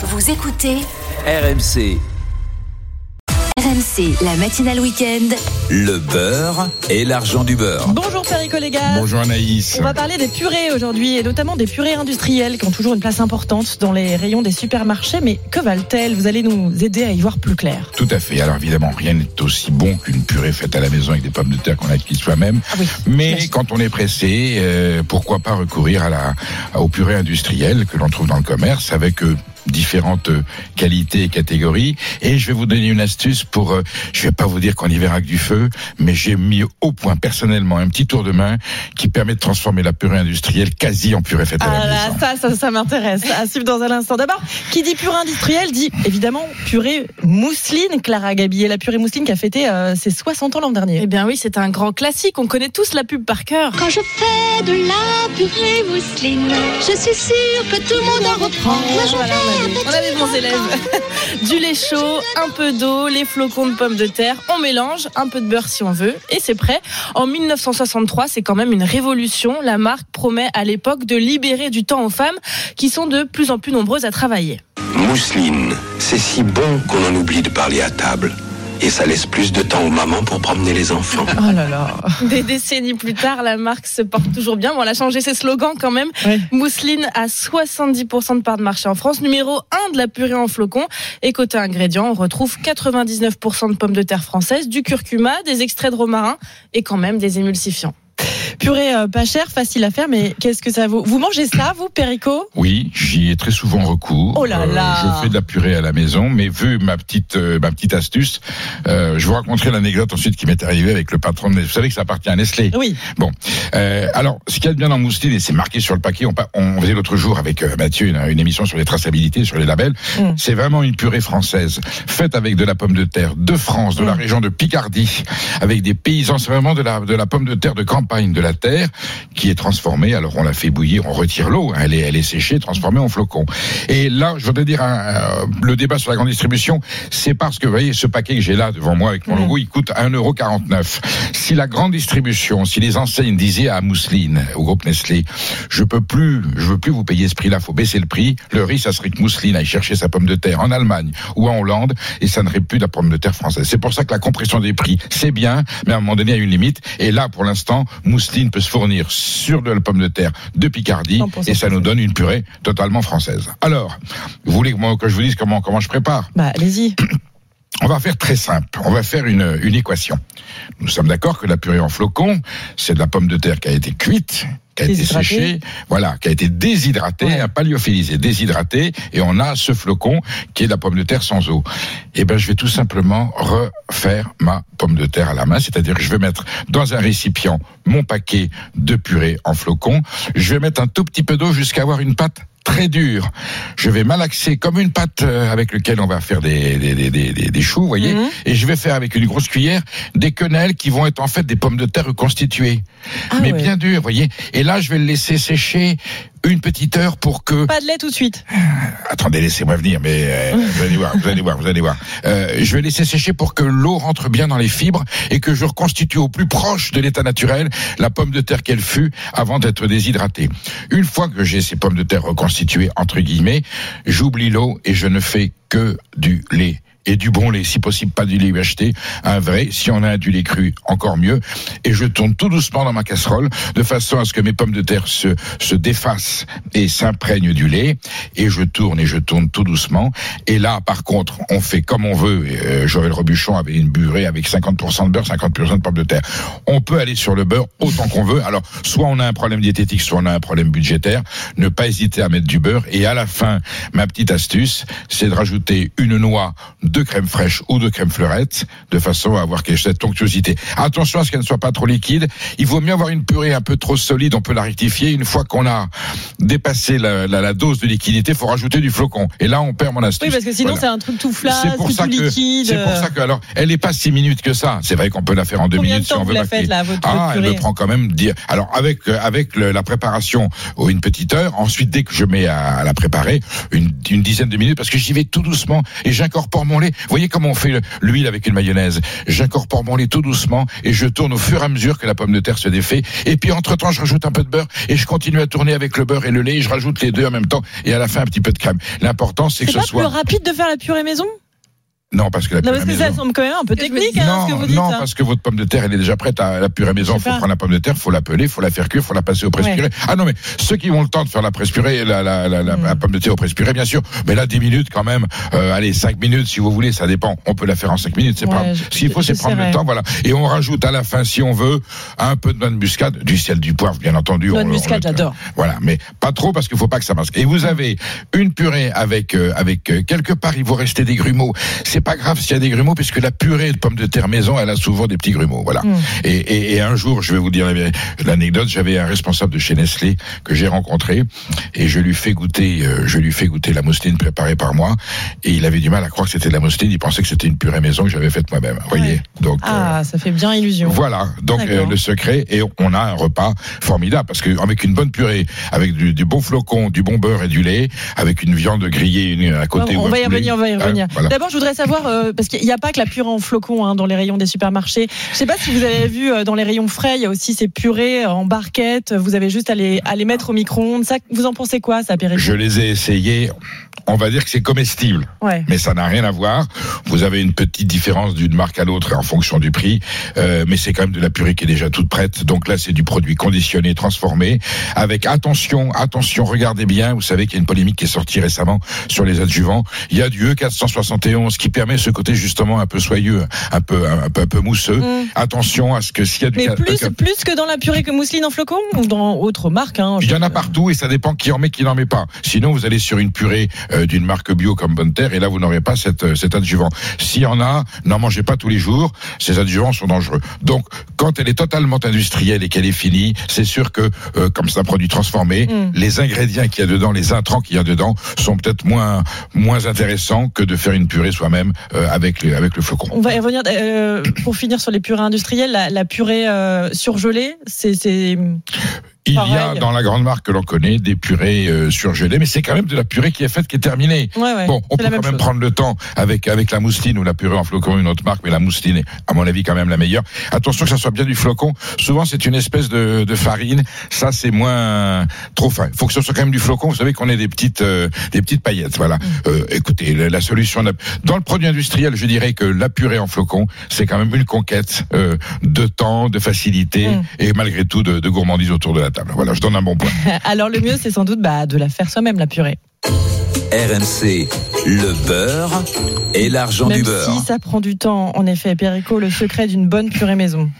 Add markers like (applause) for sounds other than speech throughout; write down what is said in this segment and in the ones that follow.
Vous écoutez RMC, RMC, la matinale week-end. le beurre et l'argent du beurre. Bonjour Perico les gars. Bonjour Anaïs. On va parler des purées aujourd'hui et notamment des purées industrielles qui ont toujours une place importante dans les rayons des supermarchés. Mais que valent-elles? Vous allez nous aider à y voir plus clair. Tout à fait. Alors évidemment, rien n'est aussi bon qu'une purée faite à la maison avec des pommes de terre qu'on a acquises soi-même. Ah oui. Mais quand on est pressé, euh, pourquoi pas recourir à la, aux purées industrielles que l'on trouve dans le commerce avec euh, différentes euh, qualités et catégories. Et je vais vous donner une astuce pour, euh, je vais pas vous dire qu'on y verra que du feu, mais j'ai mis au point personnellement un petit tour de main qui permet de transformer la purée industrielle quasi en purée faite à Ah la là, maison. ça, ça, ça m'intéresse. À suivre dans un instant. D'abord, qui dit purée industrielle dit évidemment purée mousseline. Clara Gabillet, la purée mousseline qui a fêté euh, ses 60 ans l'an dernier. Eh bien oui, c'est un grand classique. On connaît tous la pub par cœur. Quand je fais de la purée mousseline, je suis sûre que tout le monde en reprend. Moi, je Voilà, fais on (laughs) du lait chaud, un peu d'eau, les flocons de pommes de terre, on mélange, un peu de beurre si on veut, et c'est prêt. En 1963, c'est quand même une révolution. La marque promet à l'époque de libérer du temps aux femmes qui sont de plus en plus nombreuses à travailler. Mousseline, c'est si bon qu'on en oublie de parler à table. Et ça laisse plus de temps aux mamans pour promener les enfants. (laughs) Oh là là. Des décennies plus tard, la marque se porte toujours bien. Bon, elle a changé ses slogans quand même. Ouais. Mousseline a 70% de part de marché en France. Numéro 1 de la purée en flocons. Et côté ingrédients, on retrouve 99% de pommes de terre françaises, du curcuma, des extraits de romarin et quand même des émulsifiants. Purée euh, pas chère, facile à faire, mais qu'est-ce que ça vaut? Vous mangez ça, vous, Perico? Oui, j'y ai très souvent recours. Euh, Oh là là. je fais de la purée à la maison, mais vu ma petite euh, ma petite astuce, euh, je vous raconterai l'anecdote ensuite qui m'est arrivée avec le patron de Nestlé. Vous savez que ça appartient à Nestlé? Oui. Bon, euh, alors ce qu'il y a de bien dans Mousseline et c'est marqué sur le paquet, on, faisait l'autre jour avec euh, Mathieu une, une émission sur les traçabilités, sur les labels. Mm. C'est vraiment une purée française faite avec de la pomme de terre de France, de la Mm. région de Picardie, avec des paysans. C'est vraiment de la de la pomme de terre de campagne, de la terre qui est transformée. Alors on la fait bouillir, on retire l'eau, hein, elle est elle est séchée, transformée en flocons. Et là, je voudrais dire un, euh, le débat sur la grande distribution, c'est parce que vous voyez ce paquet que j'ai là devant moi avec mon Mm. logo, il coûte 1,49€. Si la grande distribution, si les enseignes disaient à Mousseline, au groupe Nestlé, je peux plus, je veux plus vous payer ce prix-là, faut baisser le prix. Le riz, ça serait que Mousseline aille chercher sa pomme de terre en Allemagne ou en Hollande et ça ne serait plus de la pomme de terre française. C'est pour ça que la compression des prix, c'est bien, mais à un moment donné, il y a une limite. Et là, pour l'instant, Mousseline peut se fournir sur de la pomme de terre de Picardie 100% et ça nous donne une purée totalement française. Alors, vous voulez que, je vous dise comment, comment je prépare Bah, allez-y. on va faire très simple. On va faire une, une équation. Nous sommes d'accord que la purée en flocons, c'est de la pomme de terre qui a été cuite, qui a été séchée, voilà, qui a été déshydratée, Ouais. pas lyophilisée, déshydratée, et on a ce flocon qui est la pomme de terre sans eau. Eh ben, je vais tout simplement refaire ma pomme de terre à la main, c'est-à-dire que je vais mettre dans un récipient mon paquet de purée en flocons. Je vais mettre un tout petit peu d'eau jusqu'à avoir une pâte très dure. Je vais malaxer comme une pâte euh, avec lequel on va faire des, des, des, des, choux, vous voyez, Mhm. et je vais faire avec une grosse cuillère des quenelles qui vont être en fait des pommes de terre reconstituées, Ah mais ouais. bien dures, vous voyez. Et là, je vais le laisser sécher une petite heure pour que Pas de lait tout de suite. Attendez, laissez-moi venir, mais euh, (laughs) vous allez voir, vous allez voir, vous allez voir. Euh, je vais laisser sécher pour que l'eau rentre bien dans les fibres et que je reconstitue au plus proche de l'état naturel la pomme de terre qu'elle fut avant d'être déshydratée. Une fois que j'ai ces pommes de terre reconstituées entre guillemets, j'oublie l'eau et je ne fais que du lait. Et du bon lait, si possible pas du lait UHT, un vrai, si on a du lait cru, encore mieux. Et je tourne tout doucement dans ma casserole, de façon à ce que mes pommes de terre se, se défassent et s'imprègnent du lait. Et je tourne et je tourne tout doucement. Et là, par contre, on fait comme on veut. Euh, Joël Robuchon avait une burée avec 50% de beurre, 50% de pommes de terre. On peut aller sur le beurre autant qu'on veut. Alors, soit on a un problème diététique, soit on a un problème budgétaire. Ne pas hésiter à mettre du beurre. Et à la fin, ma petite astuce, c'est de rajouter une noix de crème fraîche ou de crème fleurette, de façon à avoir quelque- cette onctuosité. Attention à ce qu'elle ne soit pas trop liquide. Il vaut mieux avoir une purée un peu trop solide, on peut la rectifier. Une fois qu'on a dépassé la, la- la dose de liquidité, il faut rajouter du flocon. Et là, on perd mon astuce. Oui, parce que sinon, Voilà. c'est un truc tout flasque, C'est pour tout ça que liquide. c'est pour ça que alors elle est pas six minutes que ça. C'est vrai qu'on peut la faire en deux Combien de minutes si on vous veut. la faites, là, votre- ah, elle me prend quand même dire. Alors avec euh, avec le- la préparation oh, une petite heure. Ensuite, dès que je mets à, à la préparer, une, une dizaine de minutes parce que j'y vais tout doucement et j'incorpore mon Vous voyez comment on fait le- l'huile avec une mayonnaise J'incorpore mon lait tout doucement et je tourne au fur et à mesure que la pomme de terre se défait. Et puis entre-temps, je rajoute un peu de beurre et je continue à tourner avec le beurre et le lait. Et je rajoute les deux en même temps et à la fin un petit peu de crème. L'important, c'est que ce soit... plus rapide de faire la purée maison Non, parce que la Non, purée parce que maison- ça semble quand même un peu technique, hein, ce que non, vous dites. non, hein. parce que votre pomme de terre, elle est déjà prête à la purée maison. Il faut pas. prendre la pomme de terre, faut la peler, faut la faire cuire, faut la passer au presse-purée. Ah non, mais ceux qui ont le temps de faire la presse-purée, la, la, la, la, la pomme de terre au presse-purée, bien sûr. Mais là, 10 minutes quand même. Euh, allez, 5 minutes si vous voulez, ça dépend. On peut la faire en 5 minutes. C'est Ouais, pas. je- S'il faut, c'est prendre le temps, voilà. Et on rajoute à la fin, si on veut, un peu de noix de muscade, du sel, du poivre, bien entendu. Noix de muscade, j'adore. Voilà, mais pas trop parce qu'il faut pas que ça masque. Et vous avez une purée avec euh, avec euh, quelque part il vous rester des grumeaux. C'est pas grave s'il y a des grumeaux puisque la purée de pommes de terre maison, elle a souvent des petits grumeaux. Voilà. Mm. Et, et, et un jour, je vais vous dire la- l'anecdote. J'avais un responsable de chez Nestlé que j'ai rencontré et je lui fais goûter, euh, je lui fais goûter la mousseline préparée par moi et il avait du mal à croire que c'était de la mousseline. Il pensait que c'était une purée maison que j'avais faite moi-même. Vous voyez. Donc. euh, Ah, ça fait bien illusion. voilà, donc euh, le secret et on a un repas formidable parce que avec une bonne purée, avec du, du bon flocon, du bon beurre et du lait, avec une viande grillée une à côté. on va y revenir, on va y hein, revenir. voilà. D'abord, je voudrais savoir, euh, parce qu'il n'y a pas que la purée en flocons hein, dans les rayons des supermarchés. Je sais pas si vous avez vu euh, dans les rayons frais, il y a aussi ces purées en barquette. Vous avez juste à les, à les mettre au micro-ondes. Ça, vous en pensez quoi, ça, Péri Je les ai essayés. On va dire que c'est comestible, Ouais. mais ça n'a rien à voir. Vous avez une petite différence d'une marque à l'autre en fonction du prix, euh, mais c'est quand même de la purée qui est déjà toute prête. Donc là, c'est du produit conditionné, transformé, avec attention, attention. Regardez bien. Vous savez qu'il y a une polémique qui est sortie récemment sur les adjuvants. Il y a du E E471 qui permet ce côté justement un peu soyeux, un peu un peu, un peu mousseux. Mm. Attention à ce que s'il y a du Mais plus, E4 plus que dans la purée que mousseline en flocons ou dans autre marque hein, Il y en a partout et ça dépend qui en met, qui n'en met pas. Sinon, vous allez sur une purée euh, d'une marque bio comme Bonne Terre et là, vous n'aurez pas cette, euh, cet adjuvant. S'il y en a, n'en mangez pas tous les jours. Ces adjuvants sont dangereux. Donc, quand elle est totalement industrielle et qu'elle est finie, c'est sûr que, euh, comme c'est un produit transformé, Mm. les ingrédients qu'il y a dedans, les intrants qu'il y a dedans, sont peut-être moins moins intéressants que de faire une purée soi-même euh, avec le flocon. On va revenir. euh, pour finir sur les purées industrielles, la, la purée euh, surgelée, c'est Il y a dans la grande marque que l'on connaît des purées euh, surgelées, mais c'est quand même de la purée qui est faite, qui est terminée. ouais, ouais, Bon, on peut quand même chose. prendre le temps avec avec la mousseline ou la purée en flocon, une autre marque, mais la mousseline est, à mon avis, quand même la meilleure. Attention que ça soit bien du flocon. Souvent, c'est une espèce de, de farine. Ça, c'est moins trop fin. Il faut que ce soit quand même du flocon. Vous savez qu'on ait des petites euh, des petites paillettes. Voilà. Mm. Euh, écoutez, la, la solution dans le produit industriel, je dirais que la purée en flocon, c'est quand même une conquête euh, de temps, de facilité Mm. et malgré tout de, de gourmandise autour de la table. Voilà, je donne un bon point. (laughs) Alors le mieux, c'est sans doute bah, de la faire soi-même, la purée. RMC, le beurre et l'argent du beurre. si ça prend du temps, en effet, Perico, le secret d'une bonne purée maison.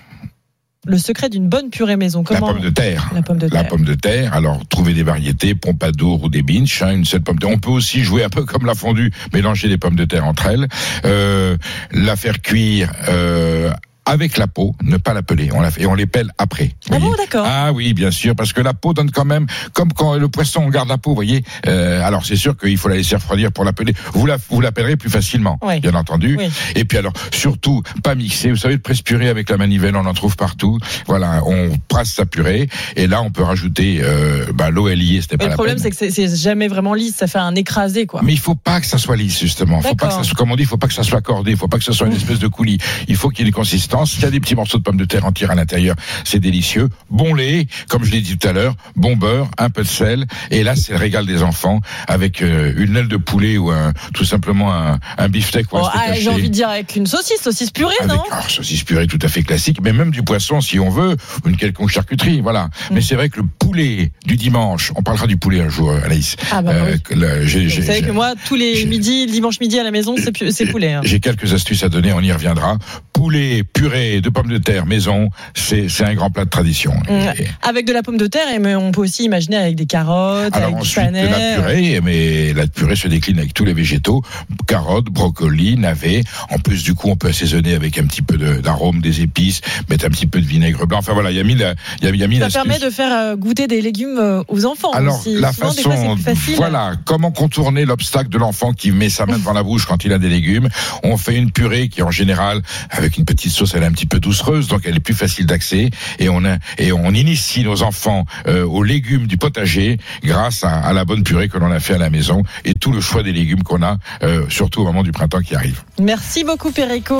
Le secret d'une bonne purée maison, comment La pomme de terre. La pomme de La terre. pomme de terre, alors trouver des variétés, pompadour ou des binches, hein, une seule pomme de terre. On peut aussi jouer un peu comme la fondue, mélanger des pommes de terre entre elles, euh, la faire cuire euh, avec la peau, ne pas la peler, on la fait, et on les pèle après. Ah bon, d'accord. Ah oui, bien sûr, parce que la peau donne quand même, comme quand le poisson on garde la peau, vous voyez. Euh, alors c'est sûr qu'il faut la laisser refroidir pour la peler. Vous la, vous la pellerez plus facilement, Oui. bien entendu. Oui. Et puis alors, surtout, pas mixer. Vous savez, le presse-purée avec la manivelle, on en trouve partout. Voilà, on presse sa purée, et là, on peut rajouter euh, bah, l'eau est liée, Mais pas le la problème, c'est que c'est- jamais vraiment lisse, ça fait un écrasé, quoi. Mais il faut pas que ça soit lisse justement. Faut pas que ça soit, comme on dit, il faut pas que ça soit cordé. Il faut pas que ça soit une espèce de coulis. Il faut qu'il y ait une consistance. Il y a des petits morceaux de pommes de terre entières à l'intérieur. C'est délicieux. Bon lait, comme je l'ai dit tout à l'heure. Bon beurre, un peu de sel. Et là, c'est le régal des enfants avec euh, une aile de poulet ou un, tout simplement un, un beefsteak ou un Oh, ah. J'ai envie de dire avec une saucisse, saucisse purée, Avec non alors, saucisse purée tout à fait classique, mais même du poisson si on veut, ou une quelconque charcuterie, voilà. Mm. Mais c'est vrai que le poulet du dimanche, on parlera du poulet un jour, Anaïs. Ah bah, Euh, oui. la- j'ai- Vous savez que moi, tous les midis, dimanche midi à la maison, c'est poulet. hein. J'ai quelques astuces à donner, on y reviendra. Poulet, purée de pommes de terre maison, c'est un grand plat de tradition. Et- Avec de la pomme de terre, mais on peut aussi imaginer avec des carottes, alors avec du ensuite de la panais. purée, mais la purée se décline avec tous les végétaux, carottes, brocolis, navets. En plus du coup, on peut assaisonner avec un petit peu de- d'arôme, des épices, mettre un petit peu de vinaigre blanc. Enfin voilà, il y a mille, il y a, y a mille Ça astuces. permet de faire euh, goûter des légumes euh, aux enfants Alors, aussi. la Souvent, façon, fois, voilà, comment contourner l'obstacle de l'enfant qui met sa main devant la bouche quand il a des légumes? On fait une purée qui, en général, avec avec une petite sauce, elle est un petit peu doucereuse, donc elle est plus facile d'accès. Et on a, et on initie nos enfants euh, aux légumes du potager grâce à, la bonne purée que l'on a fait à la maison et tout le choix des légumes qu'on a, euh, surtout au moment du printemps qui arrive. Merci beaucoup, Perico.